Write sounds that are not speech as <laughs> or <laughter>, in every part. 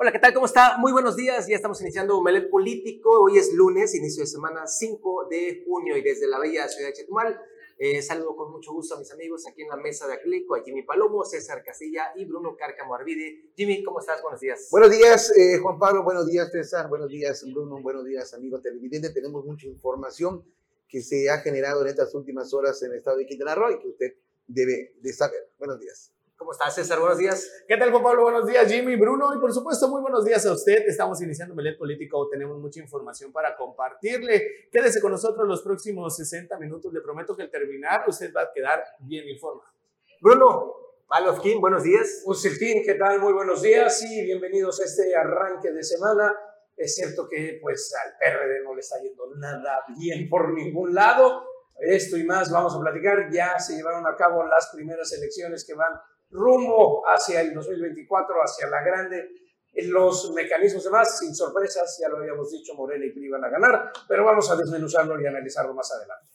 Hola, ¿qué tal? ¿Cómo está? Muy buenos días. Ya estamos iniciando Omelet Político. Hoy es lunes, inicio de semana 5 de junio y desde la bella ciudad de Chetumal. Eh, saludo con mucho gusto a mis amigos aquí en la mesa de Aclico, a Jimmy Palomo, César Casilla y Bruno Cárcamo Arvide. Jimmy, ¿cómo estás? Buenos días. Buenos días, eh, Juan Pablo. Buenos días, César. Buenos días, Bruno. Buenos días, amigo televidente. Tenemos mucha información que se ha generado en estas últimas horas en el estado de Quintana Roo y que usted debe de saber. Buenos días. ¿Cómo estás, César? Buenos días. ¿Qué tal, Juan Pablo? Buenos días, Jimmy, Bruno, y por supuesto, muy buenos días a usted. Estamos iniciando Melet Político, tenemos mucha información para compartirle. Quédese con nosotros los próximos 60 minutos. Le prometo que al terminar usted va a quedar bien informado. Bruno, Malofkin, buenos días. Usilkin, ¿qué tal? Muy buenos días y bienvenidos a este arranque de semana. Es cierto que pues al PRD no le está yendo nada bien por ningún lado. Esto y más vamos a platicar. Ya se llevaron a cabo las primeras elecciones que van rumbo hacia el 2024, hacia la grande. Los mecanismos demás, sin sorpresas, ya lo habíamos dicho, Morena y PRI van a ganar, pero vamos a desmenuzarlo y analizarlo más adelante.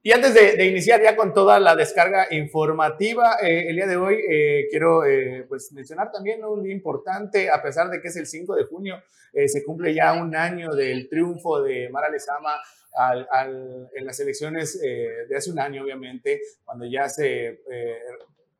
Y antes de, iniciar ya con toda la descarga informativa, eh, el día de hoy eh, quiero eh, pues mencionar también un día importante, a pesar de que es el 5 de junio, se cumple ya un año del triunfo de Mara Lezama al, en las elecciones de hace un año, obviamente, cuando ya se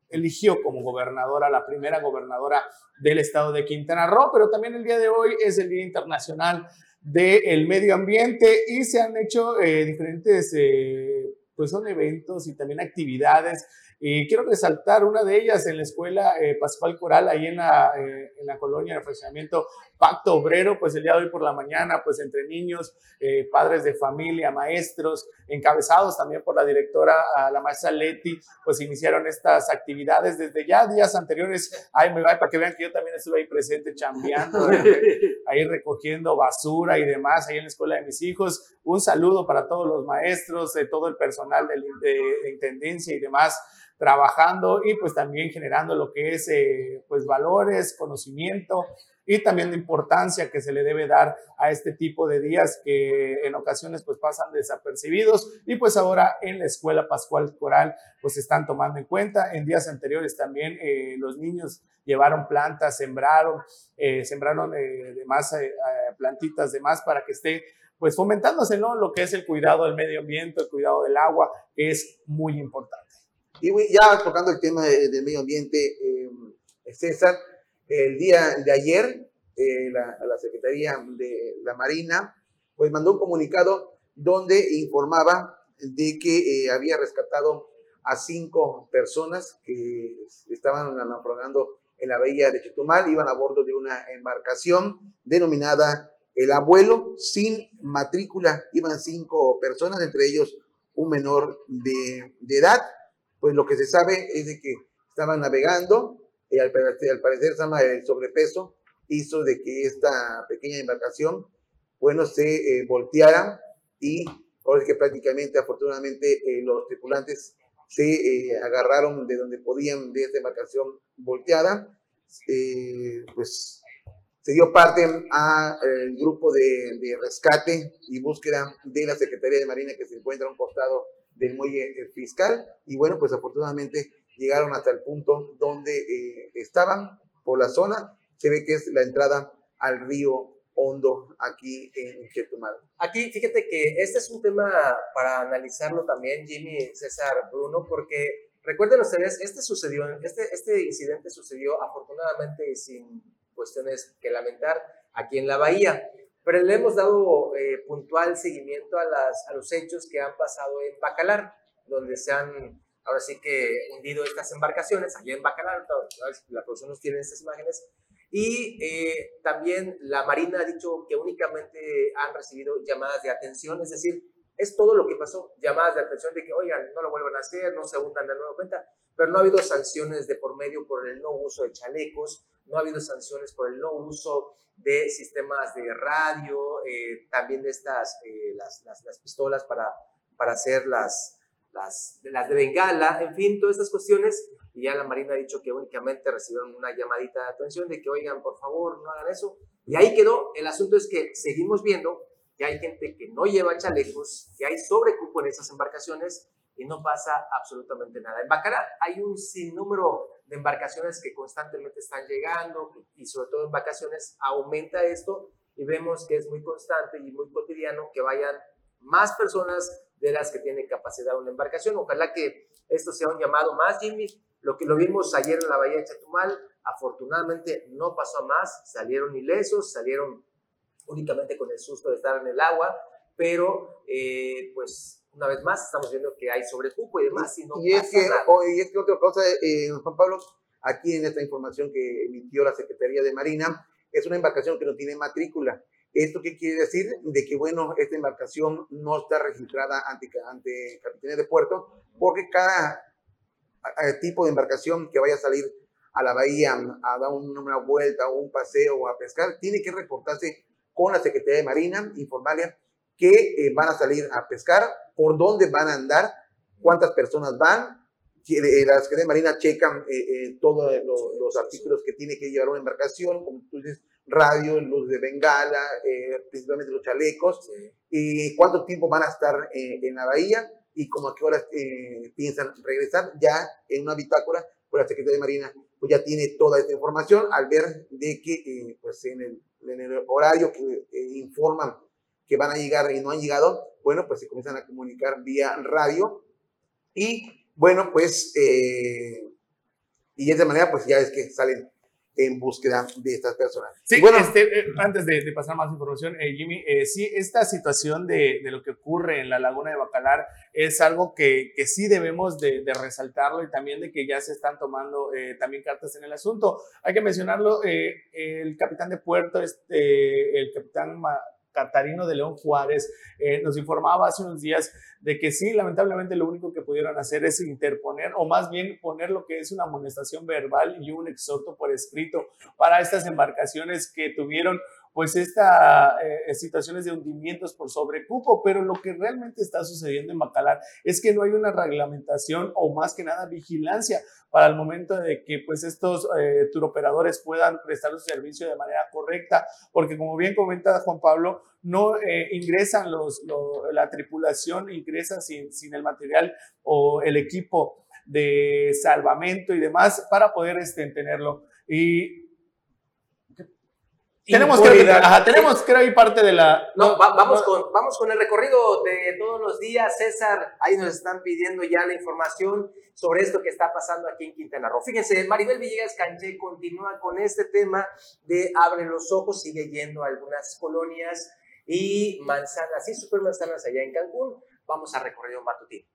eligió como gobernadora, la primera gobernadora del estado de Quintana Roo, pero también el día de hoy es el Día Internacional del Medio Ambiente y se han hecho eh, diferentes, eh, pues son eventos y también actividades y quiero resaltar una de ellas en la escuela eh, Pascual Coral, ahí en la, eh, en la colonia de fraccionamiento Pacto Obrero, pues el día de hoy por la mañana, pues entre niños, eh, padres de familia, maestros, encabezados también por la directora, la maestra Leti, pues iniciaron estas actividades desde ya días anteriores. Ay, me va para que vean que yo también estuve ahí presente chambeando, <laughs> ahí recogiendo basura y demás, ahí en la escuela de mis hijos. Un saludo para todos los maestros, todo el personal de, de intendencia y demás trabajando y pues también generando lo que es eh, pues valores, conocimiento y también la importancia que se le debe dar a este tipo de días que en ocasiones pues pasan desapercibidos y pues ahora en la escuela Pascual Coral pues están tomando en cuenta. En días anteriores también eh, los niños llevaron plantas, sembraron, eh, sembraron de más plantitas de más para que esté pues fomentándose ¿no? lo que es el cuidado del medio ambiente, el cuidado del agua, que es muy importante. Y ya tocando el tema del medio ambiente, eh, César, el día de ayer, eh, la, la, Secretaría de la Marina, pues mandó un comunicado donde informaba de que eh, había rescatado a cinco personas que estaban naufragando en la bahía de Chetumal, iban a bordo de una embarcación denominada El Abuelo, sin matrícula, iban cinco personas, entre ellos un menor de, de edad, pues lo que se sabe es de que estaban navegando y al, al parecer el sobrepeso hizo de que esta pequeña embarcación, bueno, se eh, volteara y ahora que prácticamente, afortunadamente, eh, los tripulantes se eh, agarraron de donde podían de esta embarcación volteada, pues se dio parte al grupo de, de, rescate y búsqueda de la Secretaría de Marina que se encuentra a un costado del muelle eh, fiscal y bueno, pues afortunadamente llegaron hasta el punto donde eh, estaban por la zona. Se ve que es la entrada al río Hondo aquí en Chetumal. Aquí, fíjate que este es un tema para analizarlo también, Jimmy, César, Bruno, porque recuerden ustedes, este sucedió, este, este incidente sucedió afortunadamente sin cuestiones que lamentar aquí en la bahía pero le hemos dado eh, puntual seguimiento a, las, a los hechos que han pasado en Bacalar, donde se han, ahora sí que, hundido estas embarcaciones, allá en Bacalar, la producción nos tiene estas imágenes, y eh, también la Marina ha dicho que únicamente han recibido llamadas de atención, es decir, es todo lo que pasó, llamadas de atención de que, oigan, no lo vuelvan a hacer, no se hundan de nueva cuenta, pero no ha habido sanciones de por medio por el no uso de chalecos, no ha habido sanciones por el no uso de sistemas de radio, eh, también de estas, eh, las, las, pistolas para, para hacer las, las, de bengala, en fin, todas estas cuestiones. Y ya la Marina ha dicho que únicamente recibieron una llamadita de atención de que, oigan, por favor, no hagan eso. Y ahí quedó. El asunto es que seguimos viendo que hay gente que no lleva chalecos, que hay sobrecupo en esas embarcaciones y no pasa absolutamente nada. En Bacalar hay un sinnúmero de embarcaciones que constantemente están llegando y sobre todo en vacaciones aumenta esto y vemos que es muy constante y muy cotidiano que vayan más personas de las que tienen capacidad una embarcación. Ojalá que esto sea un llamado más, Jimmy. Lo que lo vimos ayer en la Bahía de Chetumal, afortunadamente no pasó a más, salieron ilesos, salieron únicamente con el susto de estar en el agua, pero eh, pues una vez más estamos viendo que hay sobrecupo y demás. Y, no y, es, que, y es que otra cosa, eh, Juan Pablo, aquí en esta información que emitió la Secretaría de Marina, es una embarcación que no tiene matrícula. ¿Esto qué quiere decir? De que, bueno, esta embarcación no está registrada ante, ante Capitanes de Puerto, porque cada tipo de embarcación que vaya a salir a la bahía a dar una vuelta o un paseo o a pescar, tiene que reportarse con la Secretaría de Marina, informarle que eh, van a salir a pescar, por dónde van a andar, cuántas personas van. Eh, la Secretaría de Marina checan eh, todos los artículos que tiene que llevar una embarcación, como tú dices, radio, luz de bengala, principalmente los chalecos, y cuánto tiempo van a estar en la bahía y como a qué horas piensan regresar. Ya en una bitácora, pues la Secretaría de Marina pues ya tiene toda esta información al ver de que pues en el, en el horario que informan que van a llegar y no han llegado, bueno, pues se comienzan a comunicar vía radio y bueno, pues eh, y de esa manera pues ya es que salen en búsqueda de estas personas. Sí, bueno, este, eh, antes de, pasar más información, eh, Jimmy, sí, esta situación de, de, lo que ocurre en la laguna de Bacalar es algo que, que sí debemos de, de, resaltarlo y también de que ya se están tomando también cartas en el asunto. Hay que mencionarlo, el capitán de puerto, este, el capitán Catarino de León Juárez, eh, nos informaba hace unos días de que sí, lamentablemente lo único que pudieron hacer es interponer o más bien poner lo que es una amonestación verbal y un exhorto por escrito para estas embarcaciones que tuvieron pues estas eh, situaciones de hundimientos por sobrecupo, pero lo que realmente está sucediendo en Bacalar es que no hay una reglamentación o más que nada vigilancia para el momento de que pues estos eh, turoperadores puedan prestar su servicio de manera correcta, porque como bien comenta Juan Pablo, no eh, ingresan los, la tripulación, ingresa sin, sin el material o el equipo de salvamento y demás para poder este, tenerlo. Y tenemos, que, tenemos creo ahí parte de la... No, vamos, Con, vamos con el recorrido de todos los días, César. Ahí nos están pidiendo ya la información sobre esto que está pasando aquí en Quintana Roo. Fíjense, Maribel Villegas Canché continúa con este tema de abre los ojos, sigue yendo a algunas colonias y manzanas y super manzanas allá en Cancún. Vamos a recorrer un matutino.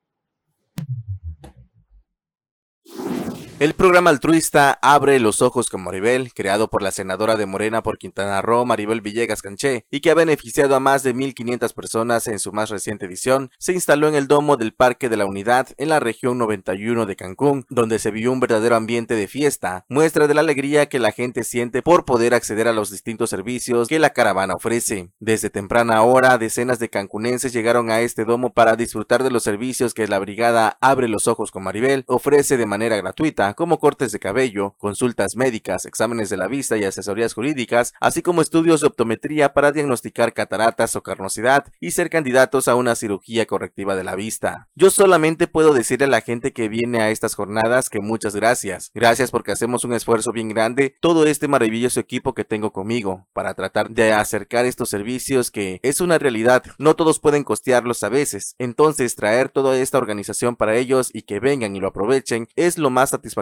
El programa altruista Abre los Ojos con Maribel, creado por la senadora de Morena por Quintana Roo, Maribel Villegas Canché, y que ha beneficiado a más de 1.500 personas en su más reciente edición, se instaló en el domo del Parque de la Unidad en la región 91 de Cancún, donde se vio un verdadero ambiente de fiesta, muestra de la alegría que la gente siente por poder acceder a los distintos servicios que la caravana ofrece. Desde temprana hora, decenas de cancunenses llegaron a este domo para disfrutar de los servicios que la brigada Abre los Ojos con Maribel ofrece de manera gratuita como cortes de cabello, consultas médicas, exámenes de la vista y asesorías jurídicas, así como estudios de optometría para diagnosticar cataratas o carnosidad y ser candidatos a una cirugía correctiva de la vista. Yo solamente puedo decirle a la gente que viene a estas jornadas que muchas gracias. Gracias porque hacemos un esfuerzo bien grande, todo este maravilloso equipo que tengo conmigo, para tratar de acercar estos servicios que es una realidad, no todos pueden costearlos a veces. Entonces traer toda esta organización para ellos y que vengan y lo aprovechen es lo más satisfactorio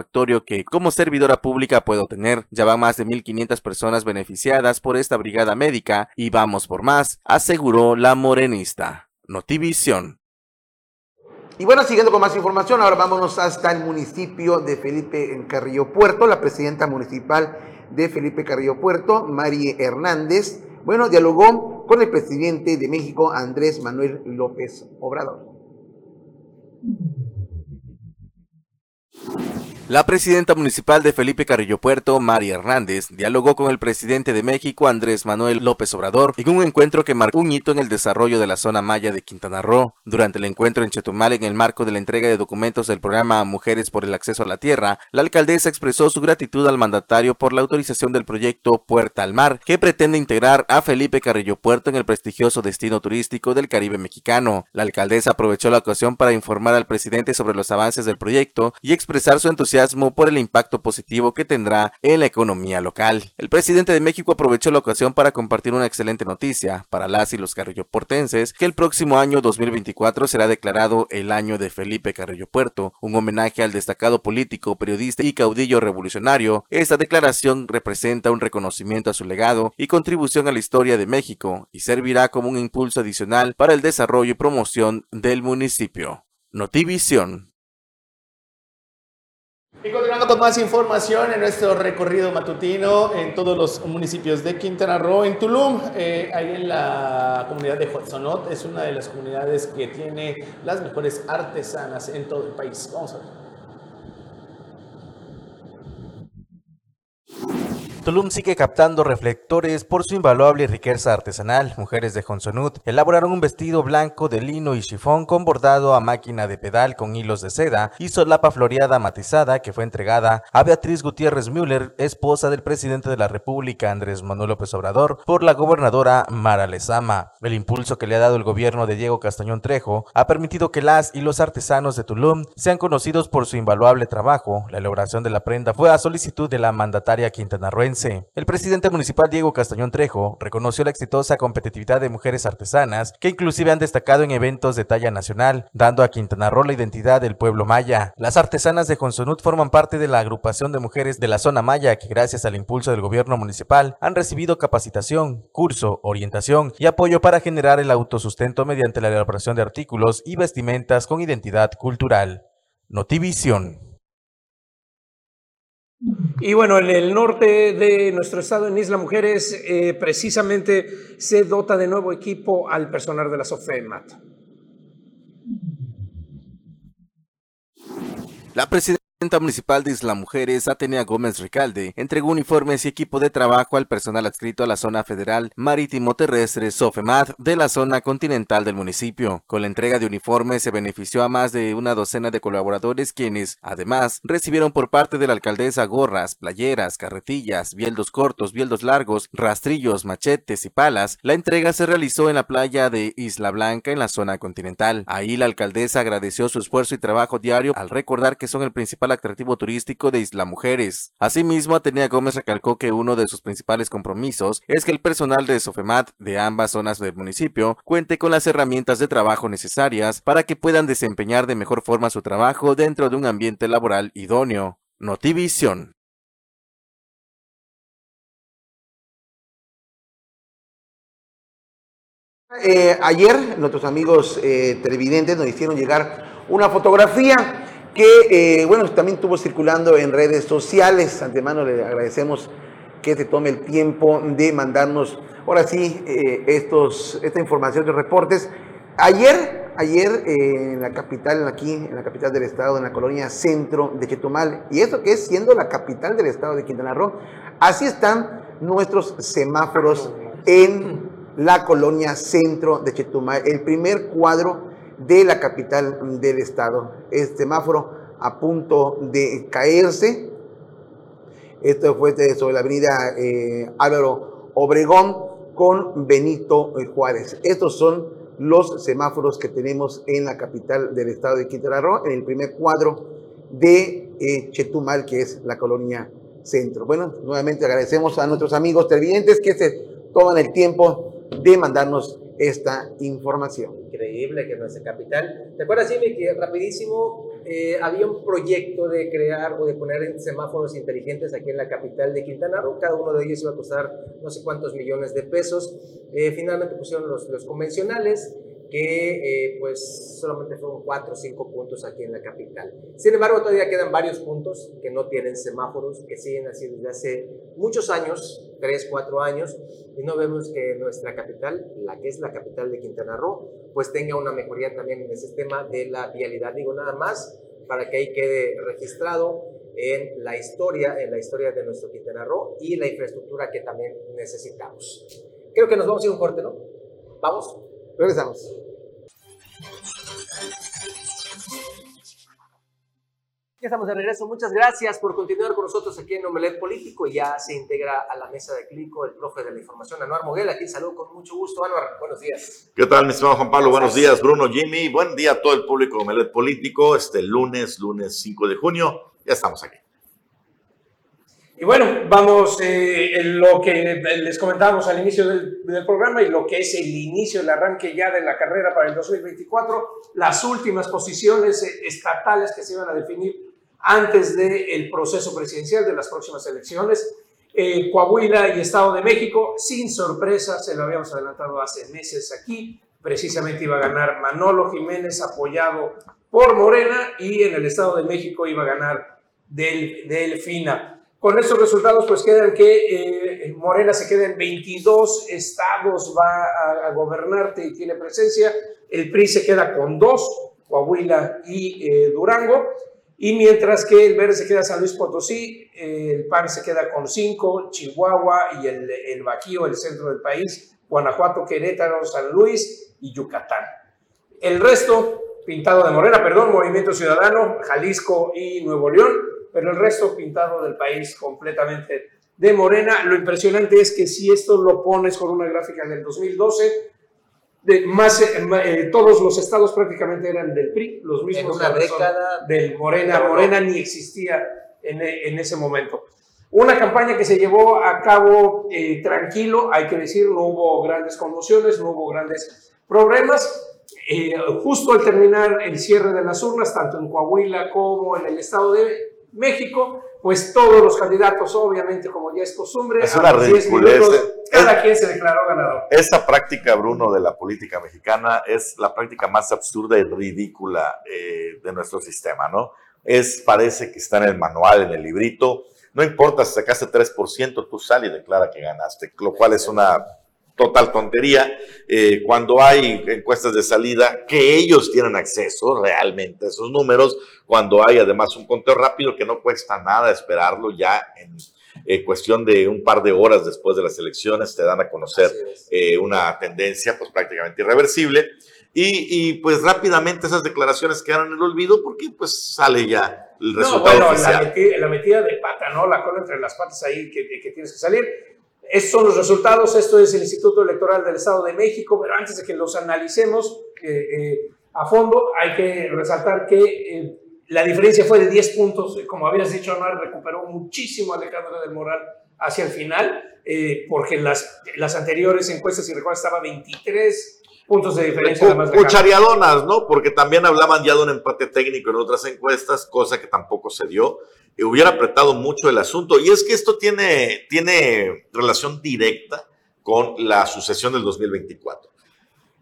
que como servidora pública puedo tener. Ya van más de 1.500 personas beneficiadas por esta brigada médica y vamos por más, aseguró la morenista. Notivisión. Y bueno, siguiendo con más información, ahora vámonos hasta el municipio de Felipe Carrillo Puerto. La presidenta municipal de Felipe Carrillo Puerto, María Hernández, bueno, dialogó con el presidente de México, Andrés Manuel López Obrador. La presidenta municipal de Felipe Carrillo Puerto, María Hernández, dialogó con el presidente de México, Andrés Manuel López Obrador, en un encuentro que marcó un hito en el desarrollo de la zona maya de Quintana Roo. Durante el encuentro en Chetumal, en el marco de la entrega de documentos del programa Mujeres por el Acceso a la Tierra, la alcaldesa expresó su gratitud al mandatario por la autorización del proyecto Puerta al Mar, que pretende integrar a Felipe Carrillo Puerto en el prestigioso destino turístico del Caribe mexicano. La alcaldesa aprovechó la ocasión para informar al presidente sobre los avances del proyecto y expresar su entusiasmo por el impacto positivo que tendrá en la economía local. El presidente de México aprovechó la ocasión para compartir una excelente noticia para las y los carrilloportenses que el próximo año 2024 será declarado el año de Felipe Carrillo Puerto, un homenaje al destacado político, periodista y caudillo revolucionario. Esta declaración representa un reconocimiento a su legado y contribución a la historia de México y servirá como un impulso adicional para el desarrollo y promoción del municipio. Notivisión y continuando con más información en nuestro recorrido matutino en todos los municipios de Quintana Roo, en Tulum, eh, ahí en la comunidad de Hotzonot, es una de las comunidades que tiene las mejores artesanas en todo el país. Vamos a ver. Tulum sigue captando reflectores por su invaluable riqueza artesanal. Mujeres de Honsonut elaboraron un vestido blanco de lino y chifón con bordado a máquina de pedal con hilos de seda y solapa floreada matizada que fue entregada a Beatriz Gutiérrez Müller, esposa del presidente de la República Andrés Manuel López Obrador, por la gobernadora Mara Lezama. El impulso que le ha dado el gobierno de Diego Castañón Trejo ha permitido que las y los artesanos de Tulum sean conocidos por su invaluable trabajo. La elaboración de la prenda fue a solicitud de la mandataria el presidente municipal Diego Castañón Trejo reconoció la exitosa competitividad de mujeres artesanas que inclusive han destacado en eventos de talla nacional, dando a Quintana Roo la identidad del pueblo maya. Las artesanas de Consonut forman parte de la agrupación de mujeres de la zona maya que gracias al impulso del gobierno municipal han recibido capacitación, curso, orientación y apoyo para generar el autosustento mediante la elaboración de artículos y vestimentas con identidad cultural. Notivisión. Y bueno, en el norte de nuestro estado, en Isla Mujeres, eh, precisamente se dota de nuevo equipo al personal de la SOFEMAT. La presidenta municipal de Isla Mujeres, Atenea Gómez Ricalde, entregó uniformes y equipo de trabajo al personal adscrito a la zona federal marítimo terrestre SOFEMAT de la zona continental del municipio. Con la entrega de uniformes se benefició a más de una docena de colaboradores quienes, además, recibieron por parte de la alcaldesa gorras, playeras, carretillas, bieldos cortos, bieldos largos, rastrillos, machetes y palas. La entrega se realizó en la playa de Isla Blanca en la zona continental. Ahí la alcaldesa agradeció su esfuerzo y trabajo diario al recordar que son el principal atractivo turístico de Isla Mujeres. Asimismo, Atenea Gómez recalcó que uno de sus principales compromisos es que el personal de Sofemat de ambas zonas del municipio cuente con las herramientas de trabajo necesarias para que puedan desempeñar de mejor forma su trabajo dentro de un ambiente laboral idóneo. Notivisión. Eh, ayer nuestros amigos eh, televidentes nos hicieron llegar una fotografía que, eh, bueno, también estuvo circulando en redes sociales. Antemano le agradecemos que se tome el tiempo de mandarnos, ahora sí, eh, estos, esta información, de reportes. Ayer, ayer eh, en la capital, aquí, en la capital del estado, en la colonia centro de Chetumal, y eso que es siendo la capital del estado de Quintana Roo, así están nuestros semáforos en la colonia centro de Chetumal. El primer cuadro de la capital del estado. Este semáforo a punto de caerse. Esto fue sobre la avenida eh, Álvaro Obregón con Benito Juárez. Estos son los semáforos que tenemos en la capital del estado de Quintana Roo, en el primer cuadro de eh, Chetumal, que es la colonia centro. Bueno, nuevamente agradecemos a nuestros amigos televidentes que se toman el tiempo de mandarnos esta información. Increíble que nuestra capital. ¿Te acuerdas, Jimmy, que rapidísimo eh, había un proyecto de crear o de poner semáforos inteligentes aquí en la capital de Quintana Roo? Cada uno de ellos iba a costar no sé cuántos millones de pesos. Eh, finalmente pusieron los, los convencionales que eh, pues solamente fueron cuatro o cinco puntos aquí en la capital. Sin embargo, todavía quedan varios puntos que no tienen semáforos, que siguen así desde hace muchos años, tres, cuatro años, y no vemos que nuestra capital, la que es la capital de Quintana Roo, pues tenga una mejoría también en el sistema de la vialidad. Digo nada más para que ahí quede registrado en la historia, en la historia de nuestro Quintana Roo y la infraestructura que también necesitamos. Creo que nos vamos a ir un corte, ¿no? ¿Vamos? Regresamos. Ya estamos de regreso. Muchas gracias por continuar con nosotros aquí en Omelet Político. Ya se integra a la mesa de Clico el profe de la información, Anuar Moguel. Aquí saludo con mucho gusto. Anuar, buenos días. ¿Qué tal, mi estimado Juan Pablo? Buenos días, Bruno, Jimmy. Buen día a todo el público de Omelet Político. Este lunes, lunes 5 de junio. Ya estamos aquí. Y bueno, vamos eh, en lo que les comentábamos al inicio del, programa y lo que es el inicio, el arranque ya de la carrera para el 2024, las últimas posiciones eh, estatales que se iban a definir antes del proceso presidencial de las próximas elecciones. Eh, Coahuila y Estado de México, sin sorpresa, se lo habíamos adelantado hace meses aquí, precisamente iba a ganar Manolo Jiménez apoyado por Morena y en el Estado de México iba a ganar Del, Delfina. Con estos resultados pues quedan que eh, Morena se queda en 22 estados, va a, gobernarte y tiene presencia, el PRI se queda con dos, Coahuila y eh, Durango, y mientras que el Verde se queda San Luis Potosí, el PAN se queda con cinco, Chihuahua y el, el el centro del país, Guanajuato, Querétaro, San Luis y Yucatán. El resto, pintado de morena, perdón, Movimiento Ciudadano, Jalisco y Nuevo León, pero el resto pintado del país completamente de morena. Lo impresionante es que si esto lo pones con una gráfica del 2012, de más, eh, todos los estados prácticamente eran del PRI, los mismos. En una década. Del Morena. Morena ni existía en, en, ese momento. Una campaña que se llevó a cabo eh, tranquilo, hay que decir, no hubo grandes conmociones, no hubo grandes problemas. Eh, justo al terminar el cierre de las urnas, tanto en Coahuila como en el Estado de México, pues todos los candidatos, obviamente, como ya es costumbre, es una a los 10 minutos, cada quien se declaró ganador. Esta práctica, Bruno, de la política mexicana es la práctica más absurda y ridícula eh, de nuestro sistema, ¿no? Es, parece que está en el manual, en el librito. No importa si sacaste 3%, tú sales y declara que ganaste, lo cual es una total tontería. Eh, cuando hay encuestas de salida, que ellos tienen acceso realmente a esos números, cuando hay además un conteo rápido que no cuesta nada esperarlo ya en eh, cuestión de un par de horas después de las elecciones, te dan a conocer eh, una tendencia pues prácticamente irreversible. Y, y, pues rápidamente esas declaraciones quedan en el olvido porque pues sale ya el resultado no, bueno, oficial. La metida, la metida, de pata, ¿no? La cola entre las patas ahí que, que tienes que salir. Estos son los resultados, esto es el Instituto Electoral del Estado de México, pero antes de que los analicemos eh, eh, a fondo, hay que resaltar que eh, la diferencia fue de 10 puntos, como habías dicho, Anuar, recuperó muchísimo Alejandra del Moral hacia el final, porque las, las anteriores encuestas, si recuerdas, estaba 23 puntos de diferencia. Cu cuchariadonas, ¿no? Porque también hablaban ya de un empate técnico en otras encuestas, cosa que tampoco se dio. Y hubiera apretado mucho el asunto. Y es que esto tiene, tiene relación directa con la sucesión del 2024.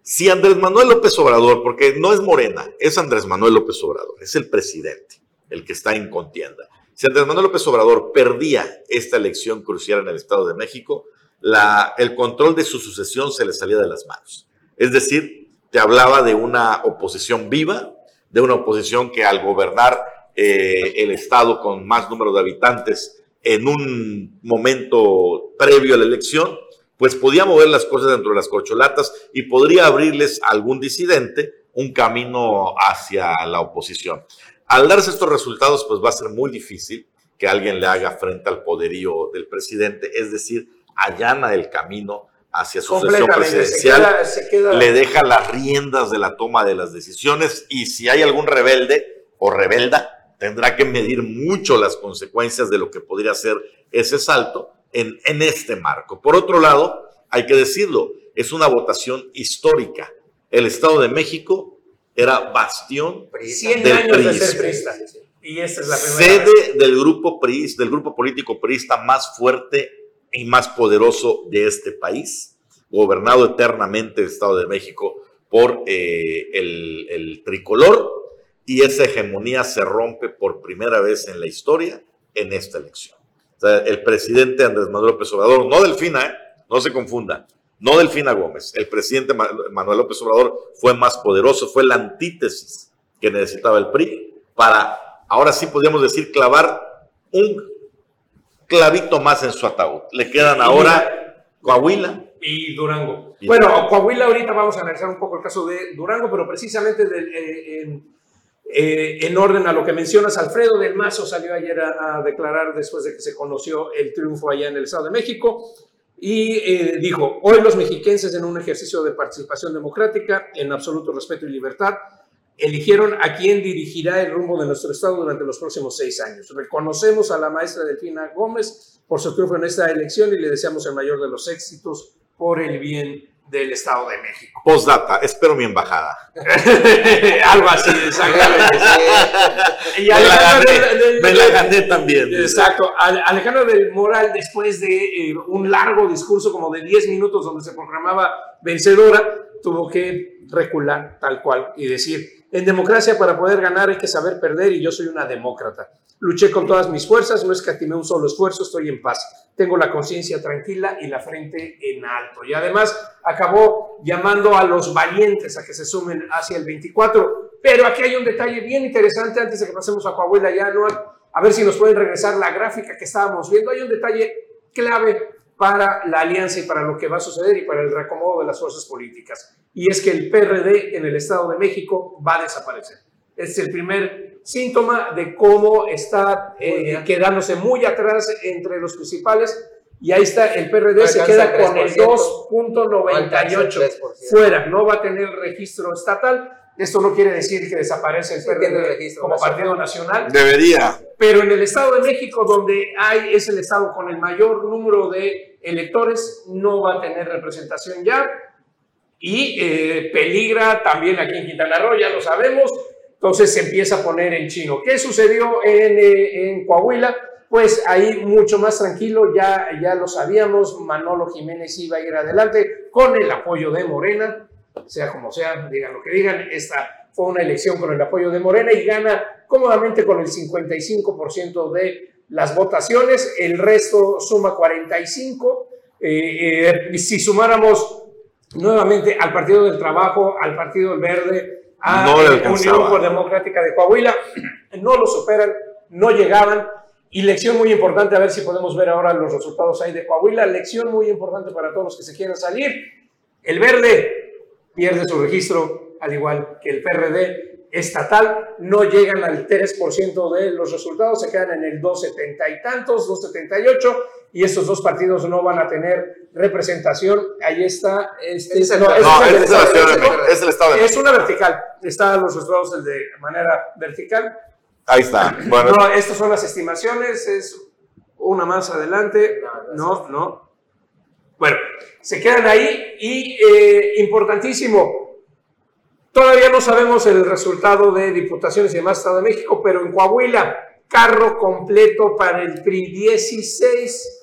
Si Andrés Manuel López Obrador, porque no es Morena, es Andrés Manuel López Obrador, es el presidente el que está en contienda. Si Andrés Manuel López Obrador perdía esta elección crucial en el Estado de México, la, el control de su sucesión se le salía de las manos. Es decir, te hablaba de una oposición viva, de una oposición que al gobernar eh, el Estado con más número de habitantes en un momento previo a la elección, pues podía mover las cosas dentro de las corcholatas y podría abrirles a algún disidente un camino hacia la oposición. Al darse estos resultados, pues va a ser muy difícil que alguien le haga frente al poderío del presidente, es decir, allana el camino hacia su sucesión presidencial, se queda, se queda... le deja las riendas de la toma de las decisiones y si hay algún rebelde o rebelda, tendrá que medir mucho las consecuencias de lo que podría ser ese salto en, en este marco. Por otro lado, hay que decirlo, es una votación histórica. El Estado de México era bastión 100 del años de ser priista. Y esta es la primera sede vez. del grupo PRI, del grupo político priista más fuerte y más poderoso de este país, gobernado eternamente el Estado de México por eh, el, el tricolor, y esa hegemonía se rompe por primera vez en la historia en esta elección. O sea, el presidente Andrés Manuel López Obrador, no Delfina, ¿eh? no se confunda, no Delfina Gómez, el presidente Ma- Manuel López Obrador fue más poderoso, fue la antítesis que necesitaba el PRI para, ahora sí podríamos decir, clavar un clavito más en su ataúd. Le quedan ahora Coahuila. Y Durango. Y- Bueno, Coahuila ahorita vamos a analizar un poco el caso de Durango, pero precisamente del- eh, en, eh, en orden a lo que mencionas, Alfredo del Mazo salió ayer a, declarar después de que se conoció el triunfo allá en el Estado de México y eh, dijo, hoy los mexiquenses en un ejercicio de participación democrática, en absoluto respeto y libertad, eligieron a quien dirigirá el rumbo de nuestro Estado durante los próximos seis años. Reconocemos a la maestra Delfina Gómez por su triunfo en esta elección y le deseamos el mayor de los éxitos por el bien del Estado de México. Postdata, espero mi embajada. <laughs> Algo así, exactamente. Y Me la Alejandro gané, del- del- me la gané también. Exacto. Ale- Alejandro del Moral, después de eh, un largo discurso como de 10 minutos donde se proclamaba vencedora, tuvo que recular tal cual y decir, en democracia para poder ganar hay que saber perder y yo soy una demócrata. Luché con todas mis fuerzas, no escatimé un solo esfuerzo, estoy en paz. Tengo la conciencia tranquila y la frente en alto. Y además acabó llamando a los valientes a que se sumen hacia el 24. Pero aquí hay un detalle bien interesante antes de que pasemos a Coahuila ya, Anual. A ver si nos pueden regresar la gráfica que estábamos viendo. Hay un detalle clave para la alianza y para lo que va a suceder y para el reacomodo de las fuerzas políticas. Y es que el PRD en el Estado de México va a desaparecer. Este es el primer síntoma de cómo está eh, quedándose muy atrás entre los principales. Y ahí está, el PRD se queda el con el 3%. 2.98 fuera, no va a tener registro estatal. Esto no quiere decir que desaparece el Sí, PRD registro como nacional. partido nacional, Debería. pero en el Estado de México, donde hay, es el Estado con el mayor número de electores, no va a tener representación ya. Y eh, peligra también aquí en Quintana Roo, ya lo sabemos. Entonces se empieza a poner en chino. ¿Qué sucedió en, eh, en Coahuila? Pues ahí mucho más tranquilo, ya, ya lo sabíamos, Manolo Jiménez iba a ir adelante con el apoyo de Morena, sea como sea, digan lo que digan, esta fue una elección con el apoyo de Morena y gana cómodamente con el 55% de las votaciones, el resto suma 45. Eh, eh, si sumáramos nuevamente al Partido del Trabajo, al Partido del Verde, a No. Unión por Democrática de Coahuila, <clears throat> no lo superan, no llegaban. Y lección muy importante, a ver si podemos ver ahora los resultados ahí de Coahuila. Lección muy importante para todos los que se quieran salir. El verde pierde su registro, al igual que el PRD estatal. No llegan al 3% de los resultados, se quedan en el 270 y tantos, 278. Y estos dos partidos no van a tener representación. Ahí está. Este, Es el- no, es el Estado de México. Es el Estado de Es una vertical. Están los resultados de manera vertical. Ahí está. Bueno, No, estas son las estimaciones. Es una más adelante. No, No, no. Bueno, se quedan ahí y eh, importantísimo. Todavía no sabemos el resultado de diputaciones y demás Estado de México, pero en Coahuila, carro completo para el PRI 16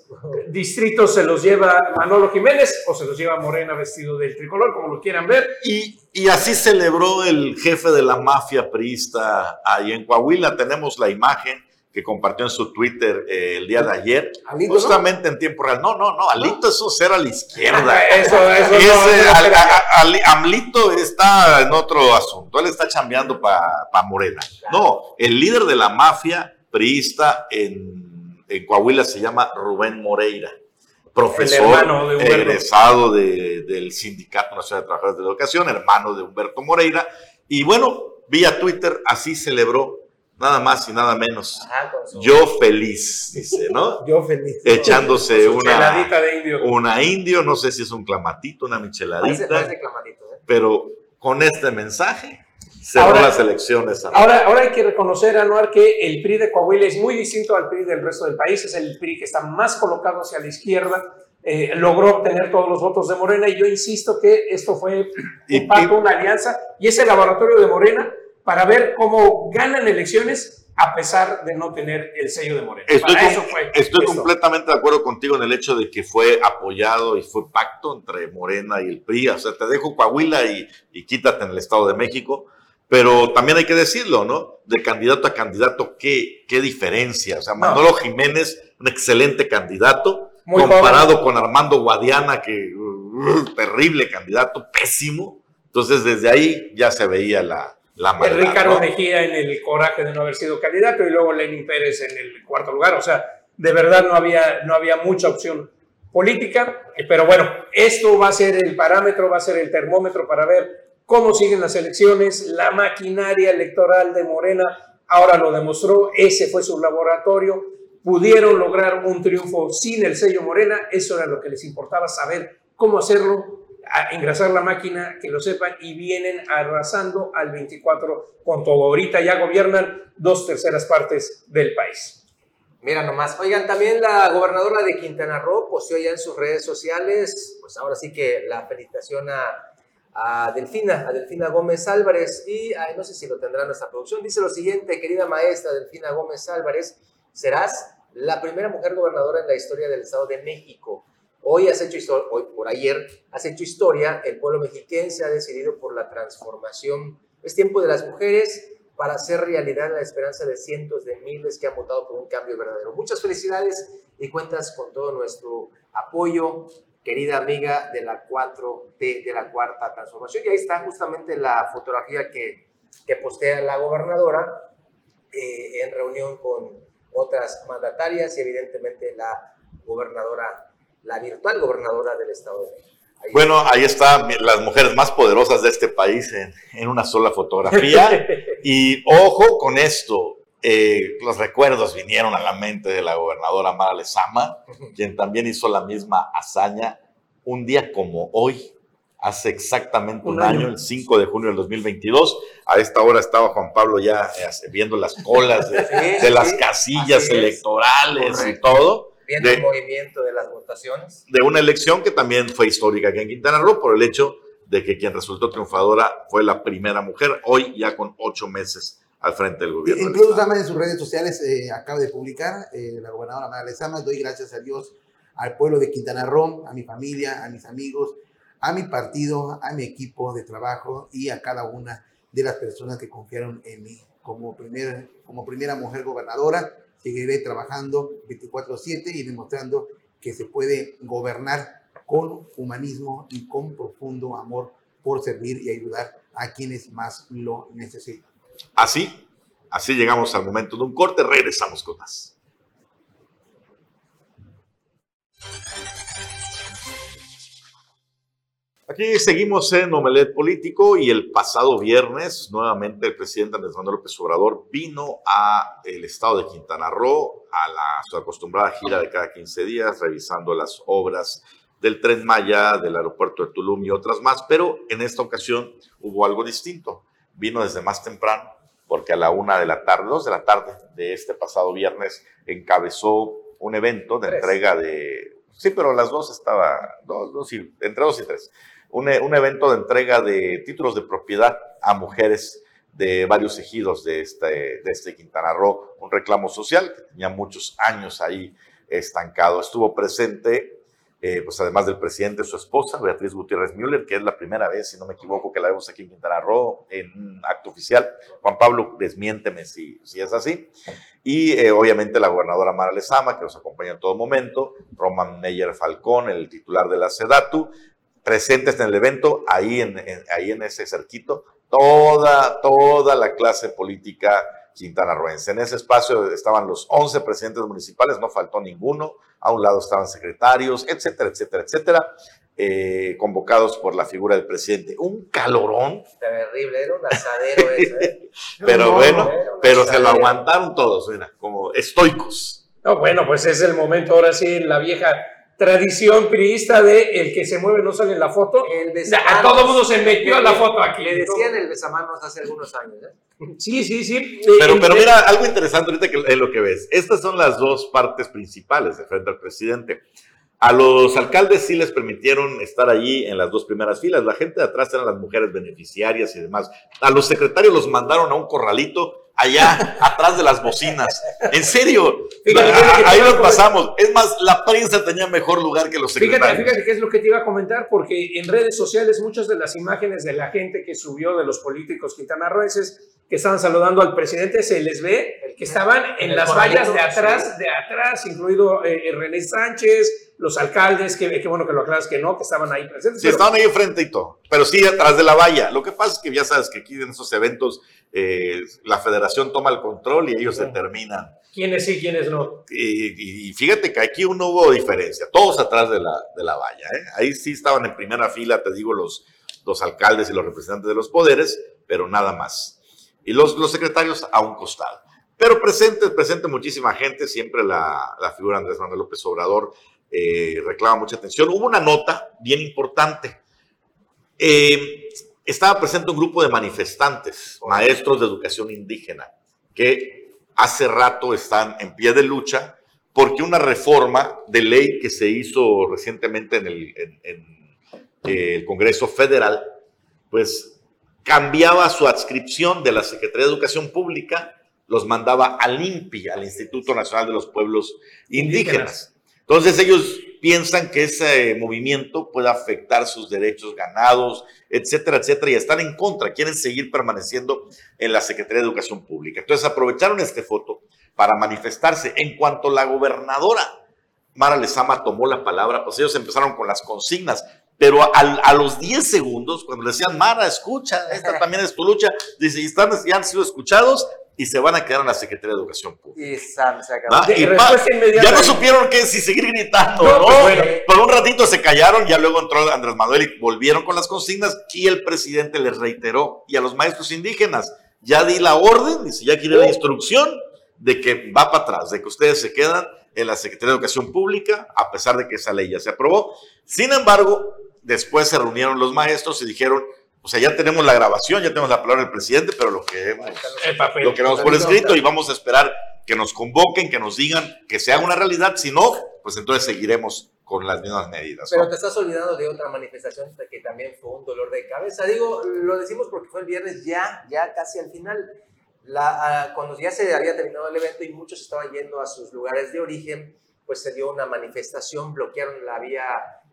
distritos se los lleva Manolo Jiménez o se los lleva Morena vestido del tricolor, como lo quieran ver. y, y así celebró el jefe de la mafia priista ahí en Coahuila. Tenemos la imagen que compartió en su Twitter eh, el día de ayer, Alito, ¿no? justamente en tiempo real. No, no, no, Alito es un ser a la izquierda. <laughs> Eso, <laughs> eso no, Al- Ali- Amlito está en otro asunto, él está chambeando para Morena. No, el líder de la mafia priista en, en Coahuila se llama Rubén Moreira, profesor de egresado de- del Sindicato Nacional de Trabajadores de la Educación, hermano de Humberto Moreira. Y bueno, vía Twitter así celebró, nada más y nada menos. Ajá, con su- Yo feliz, dice, ¿no? <laughs> Yo feliz. Echándose Su una, de indio. una indio, no sé si es un clamatito, una micheladita, parece clamadito, ¿eh? pero con este mensaje cerró Ahora- las elecciones. Ahora, ahora hay que reconocer, Anuar, que el PRI de Coahuila es muy distinto al PRI del resto del país. Es el PRI que está más colocado hacia la izquierda. eh, logró obtener todos los votos de Morena y yo insisto que esto fue un pacto, una alianza y es el laboratorio de Morena para ver cómo ganan elecciones a pesar de no tener el sello de Morena. Estoy, Para eso fue estoy esto. completamente de acuerdo contigo en el hecho de que fue apoyado y fue pacto entre Morena y el PRI. O sea, te dejo Coahuila y, y quítate en el Estado de México. Pero también hay que decirlo, ¿no? De candidato a candidato, ¿qué, qué diferencia? O sea, Manolo Jiménez, un excelente candidato, Muy comparado con Armando Guadiana, que uh, terrible candidato, pésimo. Entonces, desde ahí ya se veía la, la maldad, Ricardo. Mejía en el coraje de no haber sido candidato y luego Lenin Pérez en el cuarto lugar. O sea, de verdad no había, no había mucha opción política, eh, pero bueno, esto va a ser el parámetro, va a ser el termómetro para ver cómo siguen las elecciones, la maquinaria electoral de Morena ahora lo demostró, ese fue su laboratorio, pudieron lograr un triunfo sin el sello Morena, eso era lo que les importaba, saber cómo hacerlo, a engrasar la máquina, que lo sepan, y vienen arrasando al 24 con todo. Ahorita ya gobiernan dos terceras partes del país. Mira nomás. Oigan, también la gobernadora de Quintana Roo posteó ya en sus redes sociales, pues ahora sí que la felicitación a, a Delfina, a Delfina Gómez Álvarez. Y ay, no sé si lo tendrá nuestra producción. Dice lo siguiente, querida maestra Delfina Gómez Álvarez, serás la primera mujer gobernadora en la historia del Estado de México. Hoy has hecho historia, hoy por ayer has hecho historia, el pueblo mexiquense ha decidido por la transformación. Es tiempo de las mujeres para hacer realidad la esperanza de cientos de miles que han votado por un cambio verdadero. Muchas felicidades y cuentas con todo nuestro apoyo, querida amiga de la 4T, de la Cuarta Transformación. Y ahí está justamente la fotografía que, que postea la gobernadora eh, en reunión con otras mandatarias y evidentemente la gobernadora, la virtual gobernadora del Estado de México. Ahí Bueno, ahí están las mujeres más poderosas de este país en, en una sola fotografía. <laughs> y ojo con esto, eh, los recuerdos vinieron a la mente de la gobernadora Mara Lezama, quien también hizo la misma hazaña un día como hoy, hace exactamente un, Un año, año. el 5 de junio del 2022. A esta hora estaba Juan Pablo ya eh, viendo las colas de, las casillas electorales y todo viendo de- el movimiento de las votaciones. de una elección que también fue histórica aquí en Quintana Roo por el hecho de que quien resultó triunfadora fue la primera mujer, hoy ya con ocho meses al frente del gobierno. Incluso también en sus redes sociales eh, acaba de publicar eh, la gobernadora Mara Lezama, doy gracias a Dios, al pueblo de Quintana Roo, a mi familia, a mis amigos, a mi partido, a mi equipo de trabajo y a cada una de las personas que confiaron en mí. Como, primer, como primera mujer gobernadora, seguiré trabajando 24/7 y demostrando que se puede gobernar con humanismo y con profundo amor por servir y ayudar a quienes más lo necesitan. Así, así llegamos al momento de un corte, regresamos con más. Aquí seguimos en Omelet Político y el pasado viernes nuevamente el presidente Andrés Manuel López Obrador vino a el estado de Quintana Roo a la, su acostumbrada gira de cada 15 días revisando las obras del Tren Maya, del aeropuerto de Tulum y otras más, pero en esta ocasión hubo algo distinto. Vino desde más temprano porque a la una de la tarde, dos de la tarde de este pasado viernes encabezó un evento de Tres. entrega de... Sí, pero las dos estaba, dos, dos y, entre dos y tres. Un, e- un evento de entrega de títulos de propiedad a mujeres de varios ejidos de este, de este Quintana Roo, un reclamo social que tenía muchos años ahí estancado. Estuvo presente, eh, pues además del presidente, su esposa, Beatriz Gutiérrez Müller, que es la primera vez, si no me equivoco, que la vemos aquí en Quintana Roo en un acto oficial. Juan Pablo, desmiénteme si, si es así. Y eh, obviamente la gobernadora Mara Lezama, que nos acompaña en todo momento, Roman Meyer Falcón, el titular de la SEDATU, presentes en el evento, ahí en, en- ahí en ese cerquito, toda, toda la clase política quintanarroense. En ese espacio estaban los 11 presidentes municipales, no faltó ninguno, a un lado estaban secretarios, etcétera, etcétera, etcétera, eh, convocados por la figura del presidente. Un calorón, Terrible, era un asadero eso, ¿eh? <laughs> pero No, bueno, pero se lo aguantaron todos, mira, como estoicos. No, bueno, pues es el momento, ahora sí, la vieja tradición priista de el que se mueve no sale en la foto. El A todo mundo se metió a la foto aquí. Le decían el besamanos hace algunos años, ¿eh? Sí, sí, sí. Pero, pero mira, algo interesante ahorita que es lo que ves. Estas son las dos partes principales de frente al presidente. A los alcaldes sí les permitieron estar allí en las dos primeras filas. La gente de atrás eran las mujeres beneficiarias y demás. A los secretarios los mandaron a un corralito allá atrás de las bocinas. En serio, Fíjate, fíjate ahí nos pasamos. Es más, la prensa tenía mejor lugar que los Fíjate, secretarios. fíjate qué es lo que te iba a comentar, porque en redes sociales muchas de las imágenes de la gente que subió de los políticos quintanarroenses que estaban saludando al presidente se les ve que estaban en las vallas de atrás, de atrás, incluido eh, eh, René Sánchez, los alcaldes, que, bueno que lo aclaras que no, que estaban ahí presentes. Sí, estaban ahí enfrente y todo, pero sí atrás de la valla. Lo que pasa es que ya sabes que aquí en esos eventos eh, la federación toma el control y ellos determinan. ¿Quiénes sí, quiénes no? Y, fíjate que aquí no hubo diferencia, todos atrás de la, de la valla. ¿eh? Ahí sí estaban en primera fila, te digo, los, los alcaldes y los representantes de los poderes, pero nada más. Y los, los secretarios a un costado. Pero presente, presente muchísima gente, siempre la, la figura de Andrés Manuel López Obrador eh, reclama mucha atención. Hubo una nota bien importante. Eh, estaba presente un grupo de manifestantes, maestros de educación indígena, que hace rato están en pie de lucha porque una reforma de ley que se hizo recientemente en el, eh, el Congreso Federal, pues cambiaba su adscripción de la Secretaría de Educación Pública, los mandaba al INPI, al Instituto Nacional de los Pueblos Indígenas. Entonces ellos piensan que ese movimiento puede afectar sus derechos ganados, etcétera, etcétera, y están en contra, quieren seguir permaneciendo en la Secretaría de Educación Pública. Entonces aprovecharon este foto para manifestarse. En cuanto la gobernadora Mara Lezama tomó la palabra, pues ellos empezaron con las consignas, pero a, los 10 segundos, cuando le decían, Mara, escucha, esta <laughs> también es tu lucha, dice, y están, ya han sido escuchados, y se van a quedar en la Secretaría de Educación Pública. Y se acabó. ¿Ah? ya no supieron qué, si seguir gritando, ¿no? Pues, Por un ratito se callaron, ya luego entró Andrés Manuel y volvieron con las consignas y el presidente les reiteró y a los maestros indígenas, ya di la orden, dice, ya quiere la instrucción de que va para atrás, de que ustedes se quedan en la Secretaría de Educación Pública, a pesar de que esa ley ya se aprobó. Sin embargo, después se reunieron los maestros y dijeron, o sea, ya tenemos la grabación, ya tenemos la palabra del presidente, pero lo que hemos, lo que por escrito y vamos a esperar que nos convoquen, que nos digan que sea una realidad. Si no, pues entonces seguiremos con las mismas medidas. Pero te estás olvidando de otra manifestación que también fue un dolor de cabeza. Digo, lo decimos porque fue el viernes ya, ya casi al final. La, cuando ya se había terminado el evento y muchos estaban yendo a sus lugares de origen, pues se dio una manifestación, bloquearon la vía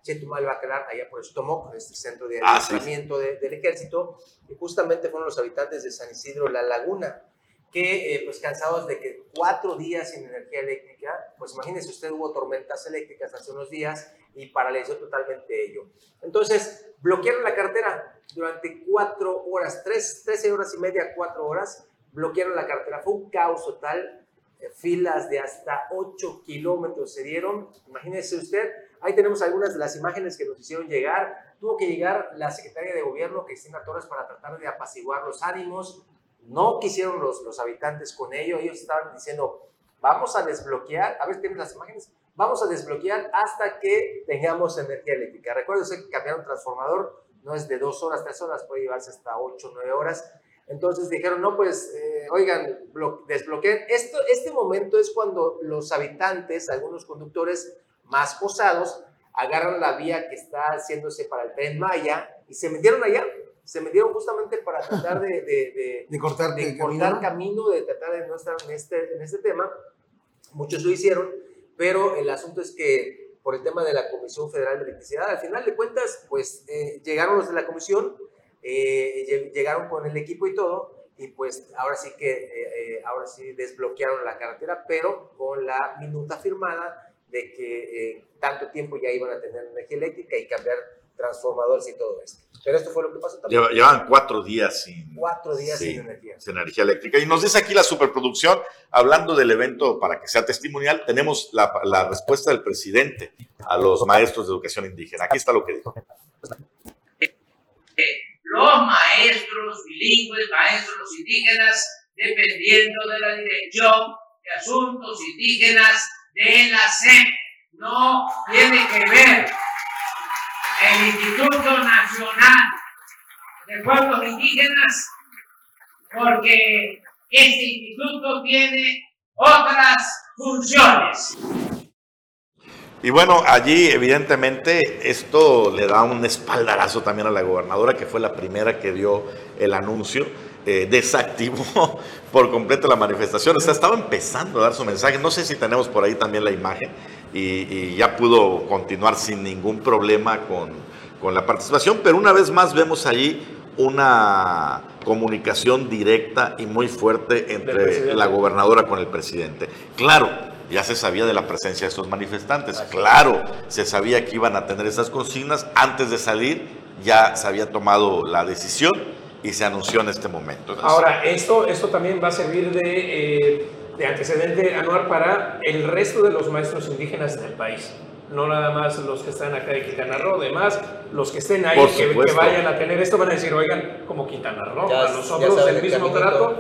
Chetumal Bacalar, allá por Estomoc, este centro de ah, adiestramiento del ejército, y justamente fueron los habitantes de San Isidro, La Laguna, que eh, pues cansados de que cuatro días sin energía eléctrica, pues imagínese usted, hubo tormentas eléctricas hace unos días y paralizó totalmente ello. Entonces, bloquearon la carretera durante cuatro horas, tres, 13 horas y media, cuatro horas, bloquearon la carretera. Fue un caos total, eh, filas de hasta 8 kilómetros se dieron. Imagínese usted, Ahí tenemos algunas de las imágenes que nos hicieron llegar. Tuvo que llegar la secretaria de gobierno, Cristina Torres, para tratar de apaciguar los ánimos. No quisieron los, los habitantes con ello. Ellos estaban diciendo, vamos a desbloquear, a ver, tienen las imágenes, vamos a desbloquear hasta que tengamos energía eléctrica. Recuerden que cambiar un transformador no es de dos horas, tres horas, puede llevarse hasta ocho, nueve horas. Entonces dijeron, no, pues, eh, oigan, desbloqueen. Esto, este momento es cuando los habitantes, algunos conductores, más osados, agarran la vía que está haciéndose para el tren Maya y se metieron allá, se metieron justamente para tratar de, de, de, <laughs> cortar, de cortar camino. de tratar de no estar en este, en este tema. Muchos lo hicieron, pero el asunto es que por el tema de la Comisión Federal de Electricidad, al final de cuentas, pues eh, llegaron los de la comisión, eh, llegaron con el equipo y todo, y pues ahora sí que, eh, ahora sí desbloquearon la carretera, pero con la minuta firmada de que eh, tanto tiempo ya iban a tener energía eléctrica y cambiar transformadores y todo esto. Pero esto fue lo que pasó también. Llevan cuatro días sin... Cuatro días sin energía. Sin energía eléctrica. Y nos dice aquí la superproducción, hablando del evento para que sea testimonial, tenemos la, la respuesta del presidente a los maestros de educación indígena. Aquí está lo que dijo. Los maestros bilingües, maestros indígenas, dependiendo de la dirección de asuntos indígenas, de la SEP. No tiene que ver el Instituto Nacional de Pueblos Indígenas porque este instituto tiene otras funciones. Y bueno, allí evidentemente esto le da un espaldarazo también a la gobernadora, que fue la primera que dio el anuncio eh, desactivó <laughs> por completo la manifestación. O sea, estaba empezando a dar su mensaje. No sé si tenemos por ahí también la imagen y, ya pudo continuar sin ningún problema con, con, la participación. Pero una vez más vemos allí una comunicación directa y muy fuerte entre la gobernadora con el presidente. Claro, ya se sabía de la presencia de estos manifestantes. Claro, se sabía que iban a tener esas consignas. Antes de salir ya se había tomado la decisión y se anunció en este momento. Ahora, esto, esto también va a servir de, eh, de antecedente anual para el resto de los maestros indígenas del país. No nada más los que están acá de Quintana Roo, además los que estén ahí, que, que vayan a tener esto, van a decir, oigan, como Quintana Roo, Ya- a nosotros el mismo caminito. trato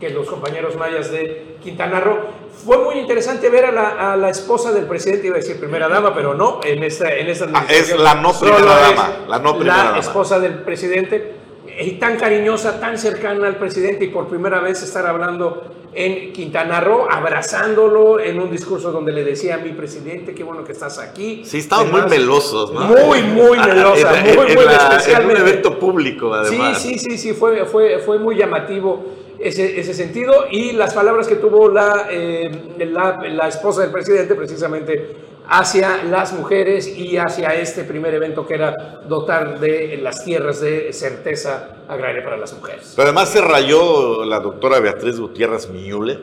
que los compañeros mayas de Quintana Roo. Fue muy interesante ver a la, a la esposa del presidente, iba a decir primera dama, pero no, en esta, en esta Ah, es la no primera dama, la no primera la dama. esposa del presidente, y tan cariñosa, tan cercana al presidente, y por primera vez estar hablando en Quintana Roo, abrazándolo en un discurso donde le decía a mi presidente, qué bueno que estás aquí. Sí, estaban muy melosos, ¿no? Muy, muy <laughs> melosa, en- muy, en muy la- En un evento público, además. Sí, sí, sí, sí, fue, fue, fue muy llamativo ese, ese sentido y las palabras que tuvo la, eh, la, la esposa del presidente precisamente hacia las mujeres y hacia este primer evento que era dotar de las tierras de certeza agraria para las mujeres. Pero además se rayó la doctora Beatriz Gutiérrez Miñule,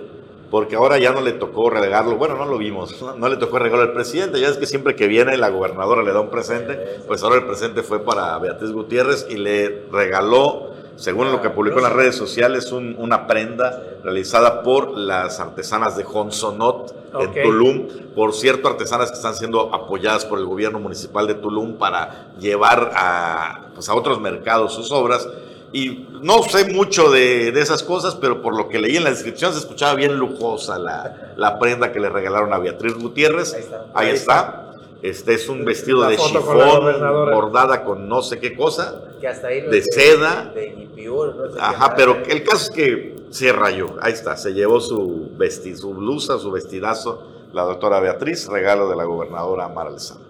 porque ahora ya no le tocó regarlo, bueno, no lo vimos, no, le tocó regalar al presidente, ya es que siempre que viene la gobernadora le da un presente, pues ahora el presente fue para Beatriz Gutiérrez y le regaló, según lo que publicó en las redes sociales, un- una prenda realizada por las artesanas de Honsonot en. Tulum, por cierto, artesanas que están siendo apoyadas por el gobierno municipal de Tulum para llevar a, pues, a otros mercados sus obras. Y no sé mucho de, de esas cosas, pero por lo que leí en la descripción se escuchaba bien lujosa la, la prenda que le regalaron a Beatriz Gutiérrez. Ahí está. Ahí está. Este es un vestido de chifón bordada con no sé qué cosa. Que hasta ahí De seda. De Yipiur, no sé qué Ajá, pero el caso es que se rayó. Ahí está, se llevó su, vesti, su blusa, su vestidazo, la doctora Beatriz, regalo de la gobernadora Mara Lezama.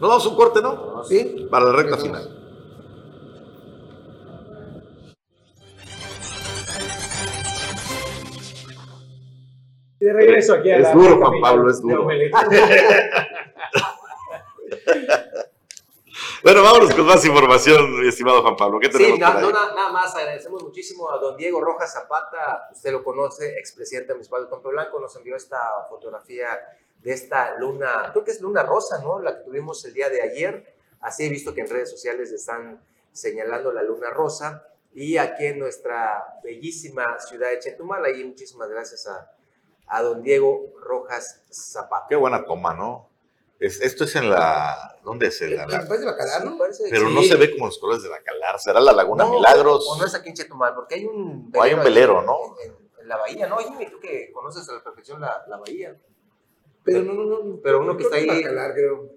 Nos vamos a un corte, ¿no? ¿Sí? Para la recta final. De regreso aquí a Es la duro, Juan Pablo, es duro. <laughs> Bueno, vámonos con más información, mi estimado Juan Pablo. ¿Qué tenemos Sí, no, nada más agradecemos muchísimo a don Diego Rojas Zapata, usted lo conoce, expresidente municipal de Tompe Blanco, nos envió esta fotografía de esta luna, creo que es luna rosa, ¿no? La que tuvimos el día de ayer. Así he visto que en redes sociales están señalando la luna rosa. Y aquí en nuestra bellísima ciudad de Chetumal, ahí muchísimas gracias a, a don Diego Rojas Zapata. Qué buena toma, ¿no? Es- esto es en la... ¿Dónde es? En la- la- Después de Bacalar, ¿no? Parece- pero sí. no se ve como los colores de la calar. ¿Será la Laguna No, Milagros? O no es aquí en Chetumal, porque hay un O hay un velero, ¿no? En, en la bahía, ¿no? Jimmy, tú que conoces a la perfección la, la bahía. Pero no, no, no. Pero uno que está ahí- es Bacalar, creo.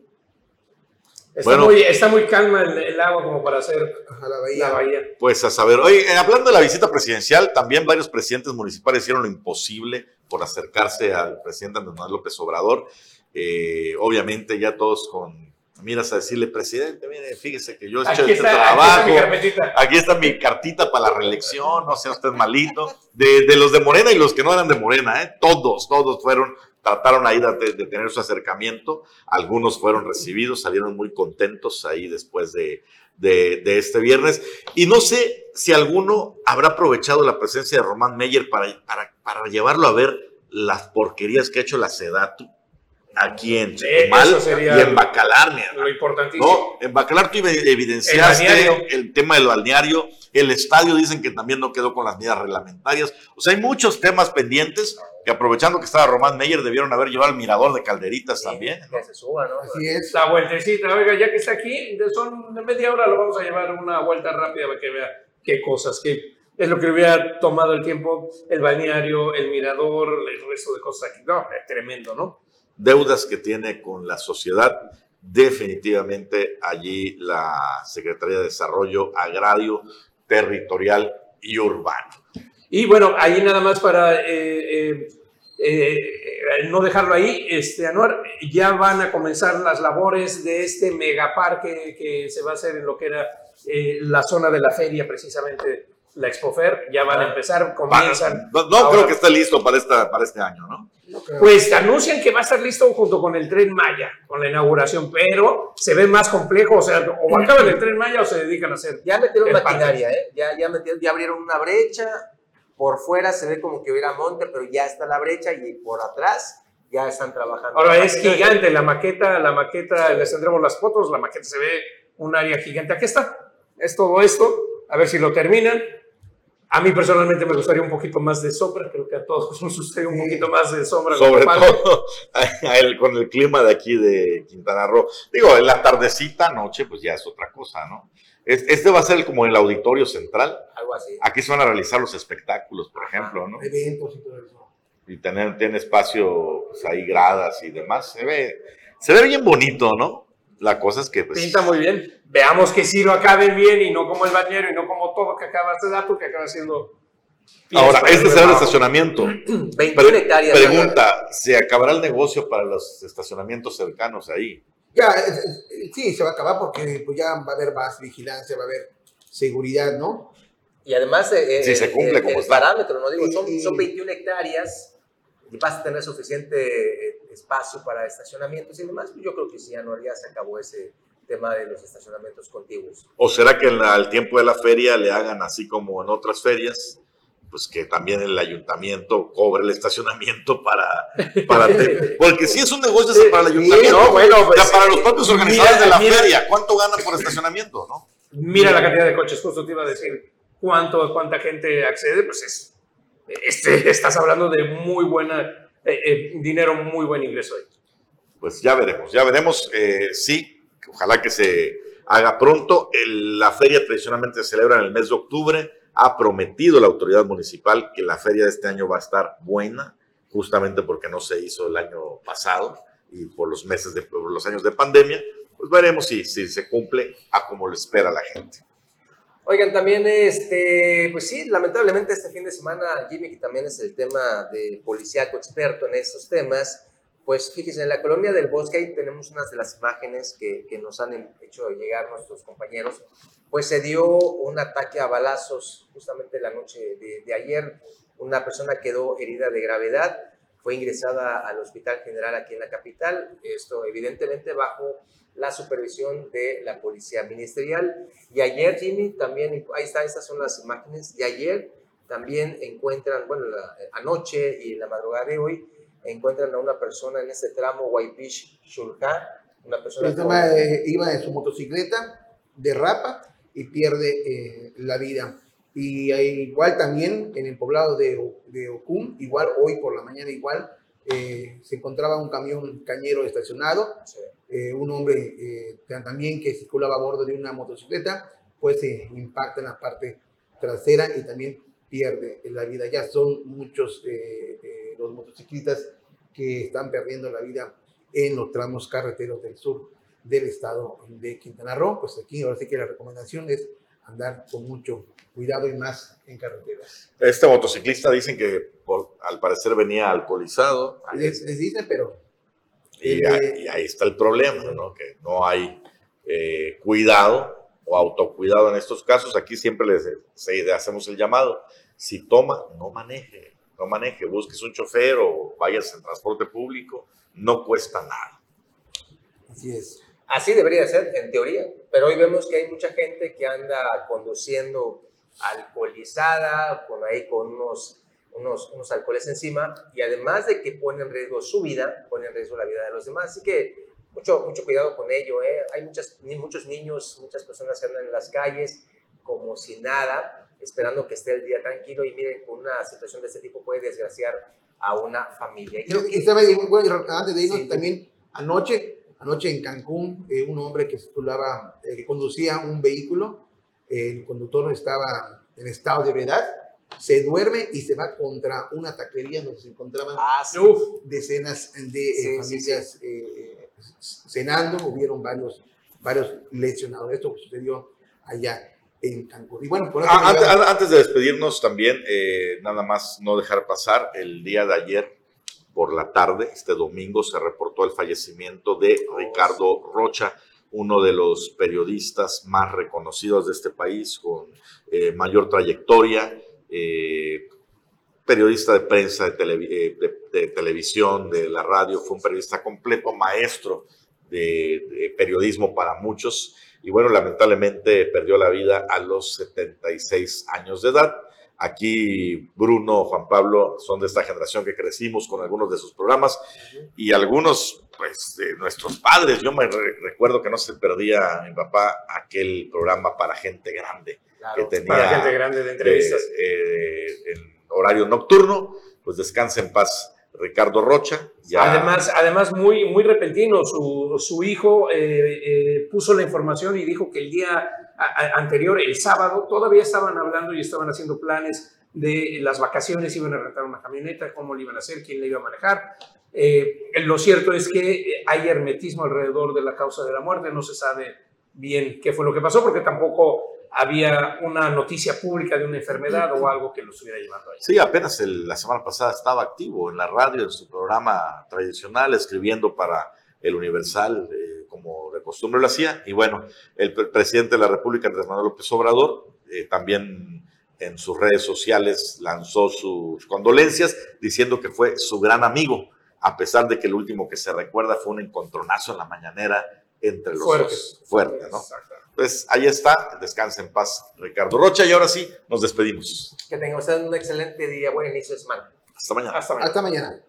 Está, Bueno. muy, está muy calma el, el agua como para hacer la bahía. la bahía. Pues a saber, oye, eh, hablando de la visita presidencial, también varios presidentes municipales hicieron lo imposible por acercarse al presidente Andrés Manuel López Obrador. Eh, obviamente ya todos con miras a decirle, presidente, mire, fíjese que yo he hecho este está, aquí está trabajo, aquí está mi cartita para la reelección, no sea usted malito. De, de los de Morena y los que no eran de Morena, ¿eh? todos, todos fueron, trataron ahí de, de tener su acercamiento. Algunos fueron recibidos, salieron muy contentos ahí después de, de, de este viernes. Y no sé si alguno habrá aprovechado la presencia de Román Meyer para, para, para llevarlo a ver las porquerías que ha hecho la Sedatu aquí en Chetumal y en Bacalar, mi hermano. Lo importantísimo. No, en Bacalar tú evi- evidenciaste El el, tema del balneario, el estadio dicen que también no quedó con las medidas reglamentarias. O sea, hay muchos temas pendientes que aprovechando que estaba Román Meyer debieron haber llevado al mirador de Calderitas también. ¿no? Que se suba, ¿no? Así es. La vueltecita, oiga, ya que está aquí, de- son de media hora, lo vamos a llevar una vuelta rápida para que vea qué cosas, qué es lo que hubiera tomado el tiempo, el balneario, el mirador, el resto de cosas aquí. No, es tremendo, ¿no? Deudas que tiene con la sociedad. Definitivamente allí la Secretaría de Desarrollo Agrario, Territorial y Urbano. Y bueno, ahí nada más para eh, eh, eh, no dejarlo ahí, este, Anuar, ya van a comenzar las labores de este megaparque que se va a hacer en lo que era eh, la zona de la feria, precisamente la Expofer, ya van a empezar, comienzan. No, no ahora. creo que esté listo para, esta, para este año, ¿no? Pues anuncian que va a estar listo junto con el Tren Maya, con la inauguración, pero se ve más complejo, o sea, o acaban el Tren Maya o se dedican a hacer. Ya metieron maquinaria, ¿eh? Ya, ya, metieron, ya abrieron una brecha. Por fuera se ve como que hubiera monte, pero ya está la brecha y por atrás ya están trabajando. Ahora es gigante la maqueta, la maqueta, les tendremos las fotos, la maqueta se ve un área gigante. Aquí está, es todo esto, a ver si lo terminan. A mí personalmente me gustaría un poquito más de sombra, creo que a todos nos gustaría un poquito más de sombra. Sobre todo <laughs> a él, con el clima de aquí de Quintana Roo. Digo, en la tardecita, noche, pues ya es otra cosa, ¿no? Es- Este va a ser como el auditorio central. Algo así. Aquí se van a realizar los espectáculos, por ejemplo, ¿no? Eventos y todo eso. Y tener, tiene espacio, pues ahí gradas y demás. Se ve, se ve bien bonito, ¿no? La cosa es que, pues, Pinta muy bien. Veamos que sí lo acaben bien y no como el bañero y no como todo que acabas de dar, porque acaba siendo. ahora, este será el estacionamiento. 21 <clears throat> Pre- hectáreas. pregunta, ¿se acabará el negocio para los estacionamientos cercanos ahí? Ya, es- sí, se va a acabar porque pues, ya va a haber más vigilancia, va a haber seguridad, ¿no? Y además, eh, Sí, se eh, cumple el, como el está. parámetro, ¿no? Digo, son, Y- son 21 hectáreas y vas a tener suficiente eh, espacio para estacionamientos y demás. Yo creo que sí, ya no, ya se acabó ese tema de los estacionamientos contiguos. ¿O será que la- al tiempo de la feria le hagan así como en otras ferias? Pues que también el ayuntamiento cobre el estacionamiento para... para porque si es un negocio para el ayuntamiento. no, bueno, pues, para los propios organizadores mira, de la mira. feria, ¿cuánto ganan por estacionamiento? ¿no? Mira la cantidad de coches, justo te iba a decir cuánto, cuánta gente accede, pues es. Este, estás hablando de muy buena. eh, eh, dinero, muy buen ingreso ahí. Pues ya veremos, ya veremos. eh, sí, ojalá que se haga pronto. El- la feria tradicionalmente se celebra en el mes de octubre. Ha prometido la autoridad municipal que la feria de este año va a estar buena, justamente porque no se hizo el año pasado y por los meses de por los años de pandemia. Pues veremos si, si se cumple a como lo espera la gente. Oigan, también, este, pues sí, lamentablemente este fin de semana, Jimmy, que también es el tema de policíaco experto en estos temas, pues fíjense, en la colonia del Bosque ahí tenemos unas de las imágenes que, que nos han hecho llegar nuestros compañeros, pues se dio un ataque a balazos justamente la noche de, de ayer, una persona quedó herida de gravedad, fue ingresada al Hospital General aquí en la capital, esto evidentemente bajo la supervisión de la Policía Ministerial. Y ayer, Jimmy, también, ahí está, estas son las imágenes, y ayer también encuentran, bueno, la- anoche y en la madrugada de hoy, encuentran a una persona en este tramo, Waipish Shulha, una persona eh, iba en su motocicleta, derrapa y pierde eh, la vida. Y igual también en el poblado de, de Ocum, igual hoy por la mañana igual, eh, se encontraba un camión cañero estacionado, Sí. eh, un hombre eh, también que circulaba a bordo de una motocicleta, pues se impacta en la parte trasera y también pierde la vida. Ya son muchos eh, eh, los motociclistas que están perdiendo la vida en los tramos carreteros del sur del estado de Quintana Roo. Pues aquí ahora sí que la recomendación es andar con mucho cuidado y más en carreteras. Este motociclista dicen que por- al parecer venía alcoholizado Les, les dicen, pero y, Eh, ahí- y ahí está el problema, ¿no? Que no hay eh, cuidado o autocuidado en estos casos. Aquí siempre les se- hacemos el llamado. Si toma, no maneje, no maneje, busques un chofer o vayas en transporte público, no cuesta nada. así es. Así debería ser, en teoría, pero hoy vemos que hay mucha gente que anda conduciendo alcoholizada, con ahí con unos, unos, unos alcoholes encima, y además de que pone en riesgo su vida, pone en riesgo la vida de los demás. Así que mucho, mucho cuidado con ello. ¿eh? Hay muchas, muchos niños, muchas personas que andan en las calles como si nada, esperando que esté el día tranquilo, y miren, con una situación de este tipo puede desgraciar a una familia. Y creo Y, que- y bueno, antes de irnos, Sí. también anoche, anoche en Cancún, eh, un hombre que circulaba, eh, que conducía un vehículo, el conductor estaba en estado de ebriedad, se duerme y se va contra una taquería donde se encontraban Ah, sí. Decenas de eh, Sí, familias eh, cenando, hubieron varios, varios lesionados. Esto sucedió allá en Cancún. Y bueno, por eso Ah, antes, de despedirnos también, eh, nada más no dejar pasar, el día de ayer por la tarde, este domingo, se reportó el fallecimiento de Ricardo Rocha, uno de los periodistas más reconocidos de este país, con eh, mayor trayectoria, eh, periodista de prensa, de, televi- de- de televisión, de la radio, fue un periodista completo, maestro de, de periodismo para muchos, y bueno, lamentablemente perdió la vida a los 76 años de edad. Aquí Bruno, Juan Pablo son de esta generación que crecimos con algunos de sus programas y algunos, pues, de nuestros padres. Yo me re- recuerdo que no se perdía mi papá aquel programa para gente grande que tenía Para gente grande de entrevistas. eh, eh, en horario nocturno. Pues descansa en paz Ricardo Rocha. Ya, Además, además muy, muy repentino, su, su hijo eh, eh, puso la información y dijo que el día anterior, el sábado, todavía estaban hablando y estaban haciendo planes de las vacaciones, iban a rentar una camioneta, cómo le iban a hacer, quién le iba a manejar. Eh, lo cierto es que hay hermetismo alrededor de la causa de la muerte, no se sabe bien qué fue lo que pasó, porque tampoco había una noticia pública de una enfermedad o algo que lo estuviera llevando ahí. Sí, apenas el- la semana pasada estaba activo en la radio, en su programa tradicional, escribiendo para el Universal, eh, como de costumbre lo hacía. Y bueno, el pre- presidente de la República, Andrés Manuel López Obrador, eh, también en sus redes sociales lanzó sus condolencias, diciendo que fue su gran amigo, a pesar de que el último que se recuerda fue un encontronazo en la mañanera entre los Fuerte. dos. Fuerte, ¿no? Exacto. Pues ahí está, descansa en paz Ricardo Rocha y ahora sí, nos despedimos. Que tengan ustedes un excelente día, buen inicio de semana. Hasta mañana. Hasta mañana. Hasta mañana.